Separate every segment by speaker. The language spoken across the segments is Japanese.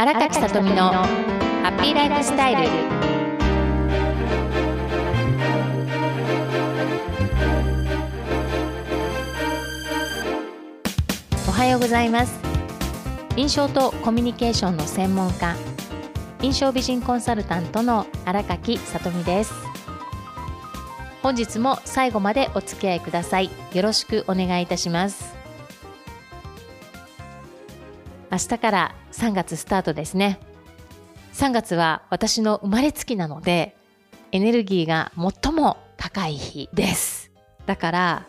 Speaker 1: 荒垣さとみのハッピーライフスタイル。おはようございます。印象とコミュニケーションの専門家印象美人コンサルタントの荒垣さとみです。本日も最後までお付き合いください。よろしくお願いいたします。明日から3月スタートですね。3月は私の生まれつきなので、エネルギーが最も高い日です。だから、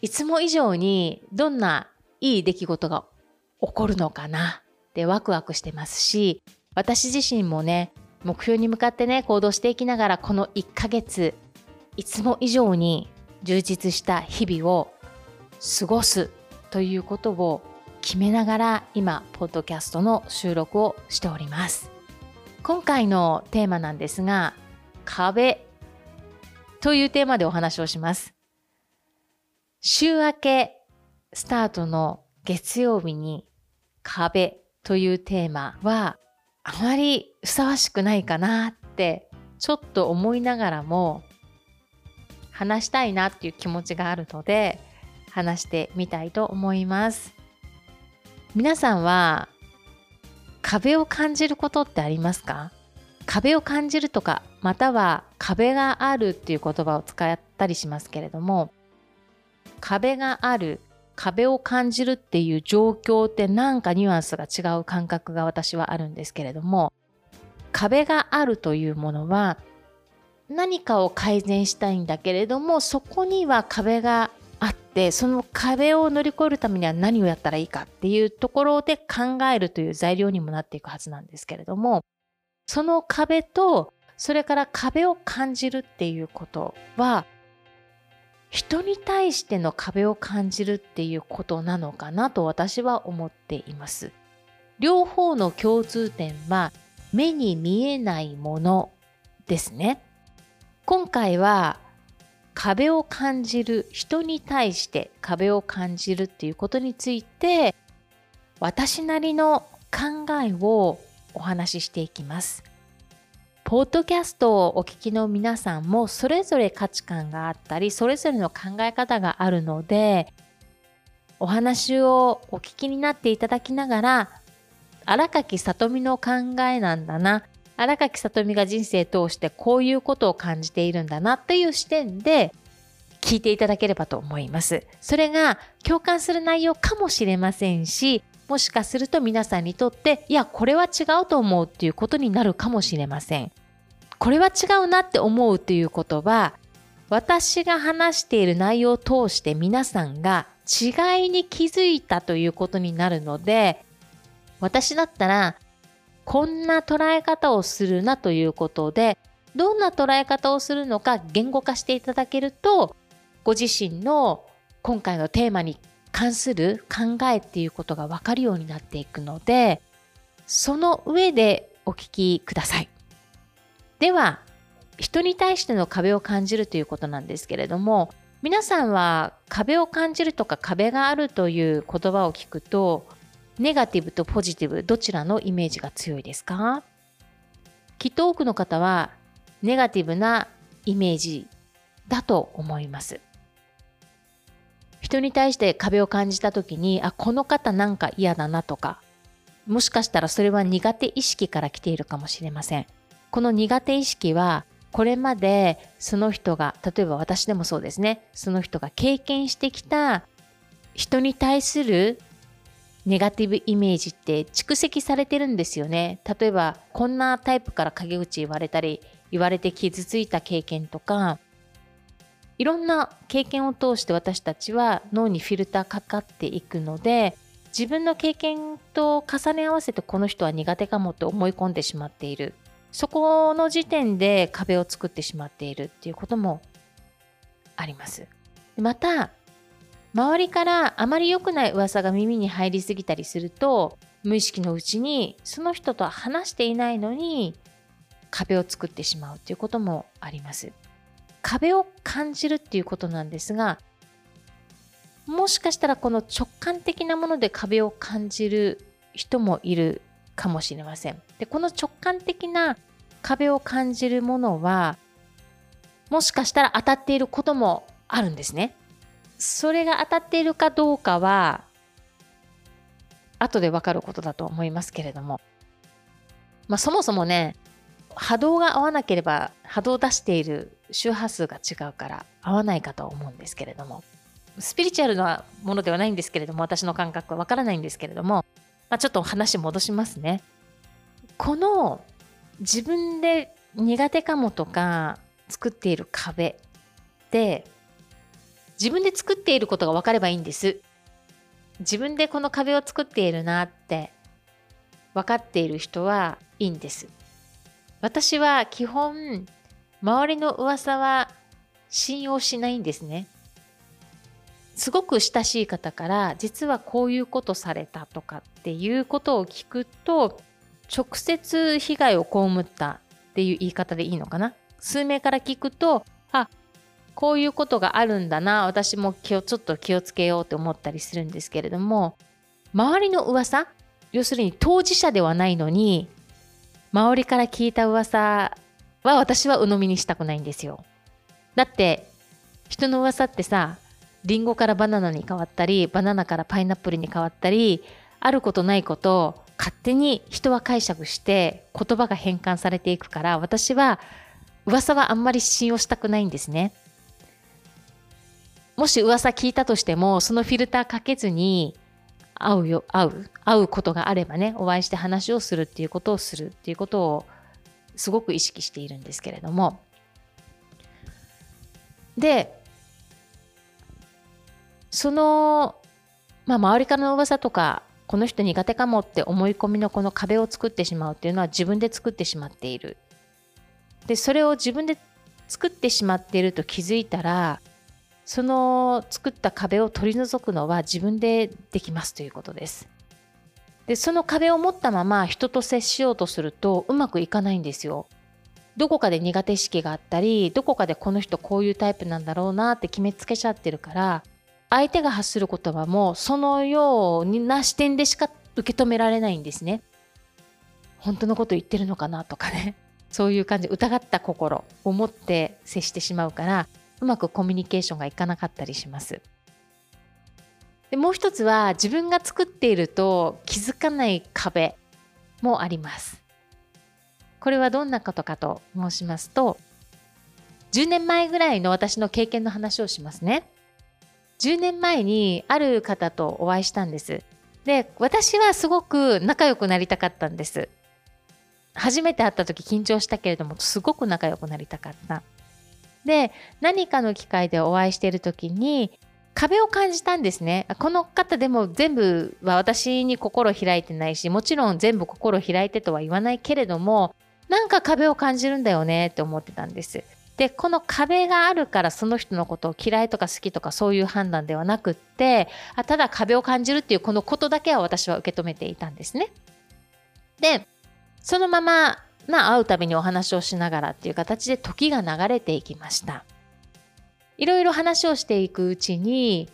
Speaker 1: いつも以上にどんないい出来事が起こるのかな？ってワクワクしてますし、私自身もね、目標に向かってね、行動していきながら、この1ヶ月、いつも以上に充実した日々を過ごすということを決めながら今ポッドキャストの収録をしております今回のテーマなんですが壁というテーマでお話をします週明けスタートの月曜日に壁というテーマはあまりふさわしくないかなってちょっと思いながらも話したいなっていう気持ちがあるので話してみたいと思います。皆さんは壁を感じることってありますか？壁を感じるとかまたは壁があるっていう言葉を使ったりしますけれども壁がある壁を感じるっていう状況ってなんかニュアンスが違う感覚が私はあるんですけれども壁があるというものは何かを改善したいんだけれどもそこには壁がてその壁を乗り越えるためには何をやったらいいかっていうところで考えるという材料にもなっていくはずなんですけれどもその壁とそれから壁を感じるっていうことは人に対しての壁を感じるっていうことなのかなと私は思っています。両方の共通点は目に見えないものですね。今回は壁を感じる人に対して壁を感じるっていうことについて私なりの考えをお話ししていきます。ポッドキャストをお聞きの皆さんもそれぞれ価値観があったりそれぞれの考え方があるのでお話をお聞きになっていただきながら荒垣さとみの考えなんだな荒垣さとみが人生通してこういうことを感じているんだなっていう視点で聞いていただければと思います。それが共感する内容かもしれませんし、もしかすると皆さんにとって、いや、これは違うと思うっていうことになるかもしれません。これは違うなって思うということは、私が話している内容を通して皆さんが違いに気づいたということになるので、私だったらこんな捉え方をするなということでどんな捉え方をするのか言語化していただけるとご自身の今回のテーマに関する考えっていうことが分かるようになっていくのでその上でお聞きください。では人に対しての壁を感じるということなんですけれども皆さんは壁を感じるとか壁があるという言葉を聞くとネガティブとポジティブどちらのイメージが強いですか？きっと多くの方はネガティブなイメージだと思います。人に対して壁を感じた時にあこの方なんか嫌だなとかもしかしたらそれは苦手意識から来ているかもしれません。この苦手意識はこれまでその人が例えば私でもそうですねその人が経験してきた人に対するネガティブイメージって蓄積されてるんですよね。例えばこんなタイプから陰口言われたり言われて傷ついた経験とかいろんな経験を通して私たちは脳にフィルターかかっていくので自分の経験と重ね合わせてこの人は苦手かもって思い込んでしまっているそこの時点で壁を作ってしまっているっていうこともありますまた周りからあまり良くない噂が耳に入りすぎたりすると無意識のうちにその人と話していないのに壁を作ってしまうということもあります。壁を感じるっていうことなんですがもしかしたらこの直感的なもので壁を感じる人もいるかもしれません。で、この直感的な壁を感じるものは、もしかしたら当たっていることもあるんですね。それが当たっているかどうかは、後でわかることだと思いますけれども。まあ、そもそもね、波動が合わなければ波動を出している周波数が違うから合わないかと思うんですけれども。スピリチュアルなものではないんですけれども私の感覚はわからないんですけれども、まあ、ちょっと話戻しますね。この自分で苦手かもとか作っている壁で自分で作っていることが分かればいいんです。自分でこの壁を作っているなって分かっている人はいいんです。私は基本周りの噂は信用しないんですね。すごく親しい方から実はこういうことされたとかっていうことを聞くと直接被害を被ったっていう言い方でいいのかな。数名から聞くとあこういうことがあるんだな。私も気をちょっと気をつけようって思ったりするんですけれども。周りの噂要するに当事者ではないのに周りから聞いた噂は私は鵜呑みにしたくないんですよ。だって人の噂ってさリンゴからバナナに変わったりバナナからパイナップルに変わったりあることないこと勝手に人は解釈して言葉が変換されていくから私は噂はあんまり信用したくないんですね。もし噂聞いたとしてもそのフィルターかけずに会うよ会う会うことがあればねお会いして話をするっていうことをするっていうことをすごく意識しているんですけれどもでその、まあ、周りからの噂とかこの人苦手かもって思い込みのこの壁を作ってしまうっていうのは自分で作ってしまっている。でそれを自分で作ってしまっていると気づいたらその作った壁を取り除くのは自分でできますということです。でその壁を持ったまま人と接しようとするとうまくいかないんですよ。どこかで苦手意識があったりどこかでこの人こういうタイプなんだろうなって決めつけちゃってるから相手が発する言葉もそのような視点でしか受け止められないんですね。本当のこと言ってるのかなとかね。そういう感じ、疑った心を持って接してしまうから、うまくコミュニケーションがいかなかったりします。でもう一つは自分が作っていると気づかない壁もあります。これはどんなことかと申しますと、10年前ぐらいの私の経験の話をしますね。10年前にある方とお会いしたんです。で、私はすごく仲良くなりたかったんです。初めて会った時緊張したけれども、すごく仲良くなりたかった。で、何かの機会でお会いしている時に、壁を感じたんですね。この方でも全部は私に心開いてないし、もちろん全部心開いてとは言わないけれども、なんか壁を感じるんだよねって思ってたんです。でこの壁があるからその人のことを嫌いとか好きとかそういう判断ではなくってあただ壁を感じるっていうこのことだけは私は受け止めていたんですね。でそのまま、まあ、会うたびにお話をしながらっていう形で時が流れていきました。いろいろ話をしていくうちに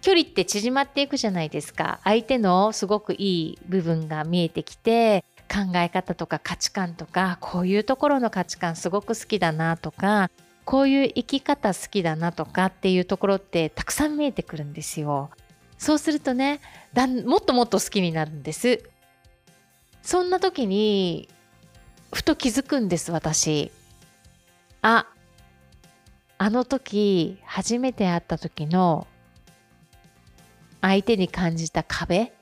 Speaker 1: 距離って縮まっていくじゃないですか相手のすごくいい部分が見えてきて考え方とか価値観とかこういうところの価値観すごく好きだなとかこういう生き方好きだなとかっていうところってたくさん見えてくるんですよ。そうするとねだんもっともっと好きになるんです。そんな時にふと気づくんです私。ああの時初めて会った時の相手に感じた壁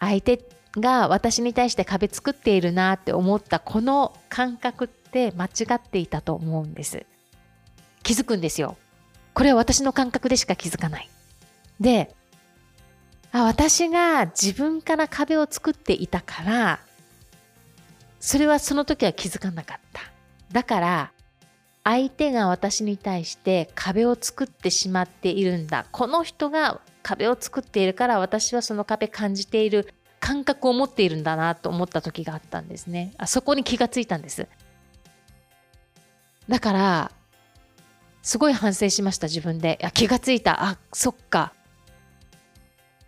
Speaker 1: 相手が私に対して壁作っているなって思ったこの感覚って間違っていたと思うんです。気づくんですよ。これは私の感覚でしか気づかない。で、あ私が自分から壁を作っていたから、それはその時は気づかなかった。だから、相手が私に対して壁を作ってしまっているんだ。この人が壁を作っているから私はその壁感じている感覚を持っているんだなと思った時があったんですね。あそこに気がついたんです。だから、すごい反省しました、自分で。いや気がついた。あ、そっか。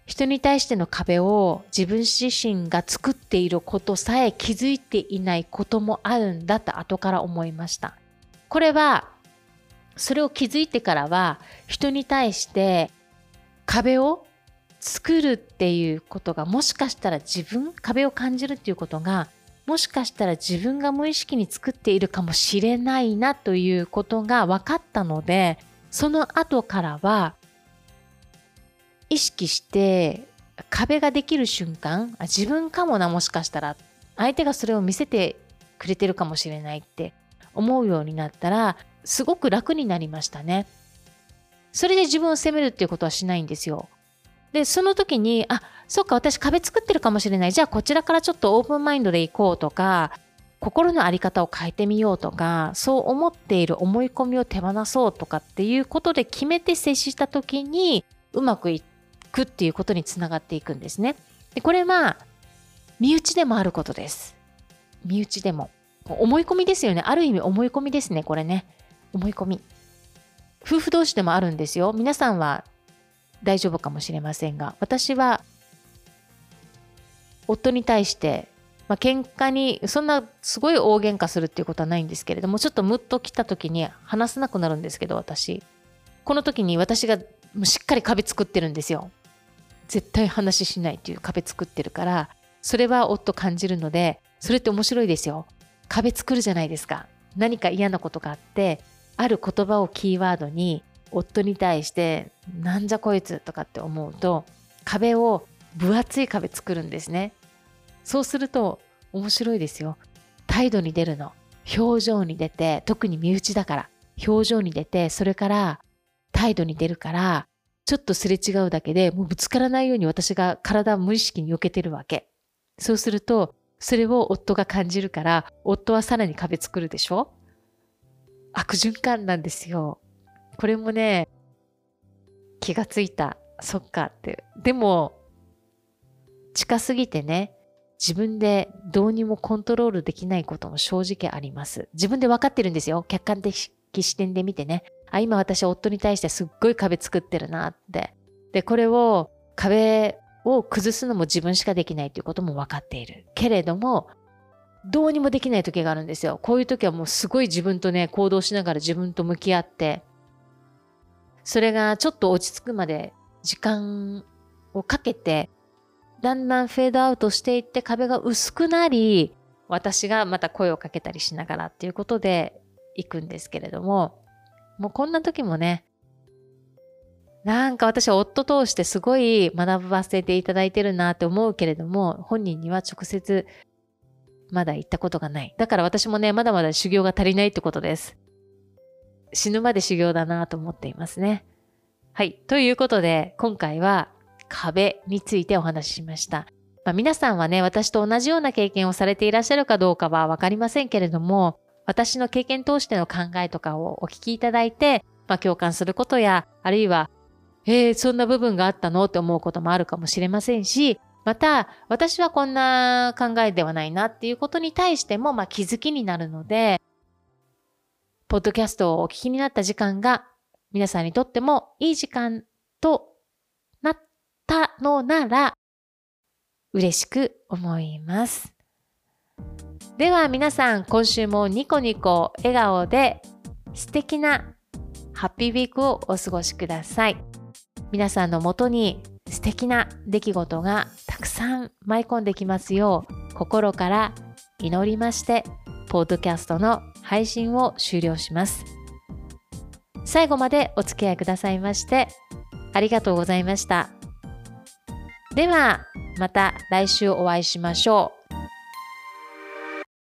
Speaker 1: 人に対しての壁を自分自身が作っていることさえ気づいていないこともあるんだと後から思いました。これはそれを気づいてからは人に対して壁を作るっていうことがもしかしたら自分壁を感じるっていうことがもしかしたら自分が無意識に作っているかもしれないなということが分かったのでその後からは意識して壁ができる瞬間あ自分かもなもしかしたら相手がそれを見せてくれてるかもしれないって思うようになったらすごく楽になりましたね。それで自分を責めるっていうことはしないんですよ。で、その時に、あ、そっか、私壁作ってるかもしれない。じゃあこちらからちょっとオープンマインドでいこうとか、心の在り方を変えてみようとか、そう思っている思い込みを手放そうとかっていうことで決めて接した時に、うまくいっくっていうことにつながっていくんですね。でこれは、身内でもあることです。身内でも。思い込みですよね。ある意味思い込みですね、これね。思い込み。夫婦同士でもあるんですよ。皆さんは大丈夫かもしれませんが、私は夫に対して、まあ、喧嘩に、そんなすごい大喧嘩するっていうことはないんですけれども、ちょっとムッと来た時に話せなくなるんですけど、私。この時に私がしっかり壁作ってるんですよ。絶対話しないっていう壁作ってるから、それは夫感じるので、それって面白いですよ。壁作るじゃないですか。何か嫌なことがあって、ある言葉をキーワードに夫に対してなんじゃこいつとかって思うと壁を分厚い壁作るんですねそうすると面白いですよ態度に出るの表情に出て特に身内だから表情に出てそれから態度に出るからちょっとすれ違うだけでもうぶつからないように私が体を無意識に避けてるわけそうするとそれを夫が感じるから夫はさらに壁作るでしょ？悪循環なんですよ。これもね、気がついた。そっかって。でも、近すぎてね、自分でどうにもコントロールできないことも正直あります。自分で分かってるんですよ。客観的視点で見てね。あ、今私夫に対してすっごい壁作ってるなって。で、これを壁を崩すのも自分しかできないということも分かっている。けれども、どうにもできない時があるんですよ。こういう時はもうすごい自分とね、行動しながら自分と向き合って、それがちょっと落ち着くまで時間をかけて、だんだんフェードアウトしていって壁が薄くなり、私がまた声をかけたりしながらっていうことで行くんですけれども、もうこんな時もね、なんか私は夫通してすごい学ばせていただいてるなって思うけれども、本人には直接まだ行ったことがない。だから私もね、まだまだ修行が足りないってことです。死ぬまで修行だなと思っていますね。はい。ということで、今回は壁についてお話ししました。まあ、皆さんはね、私と同じような経験をされていらっしゃるかどうかはわかりませんけれども、私の経験通しての考えとかをお聞きいただいて、まあ、共感することや、あるいは、えー、そんな部分があったの？って思うこともあるかもしれませんし、また、私はこんな考えではないなっていうことに対しても、まあ、気づきになるので、ポッドキャストをお聞きになった時間が皆さんにとってもいい時間となったのなら嬉しく思います。では皆さん今週もニコニコ笑顔で素敵なハッピーウィークをお過ごしください。皆さんのもとに素敵な出来事がたくさん舞い込んできますよう心から祈りましてポッドキャストの配信を終了します。最後までお付き合いくださいましてありがとうございました。ではまた来週お会いしましょう。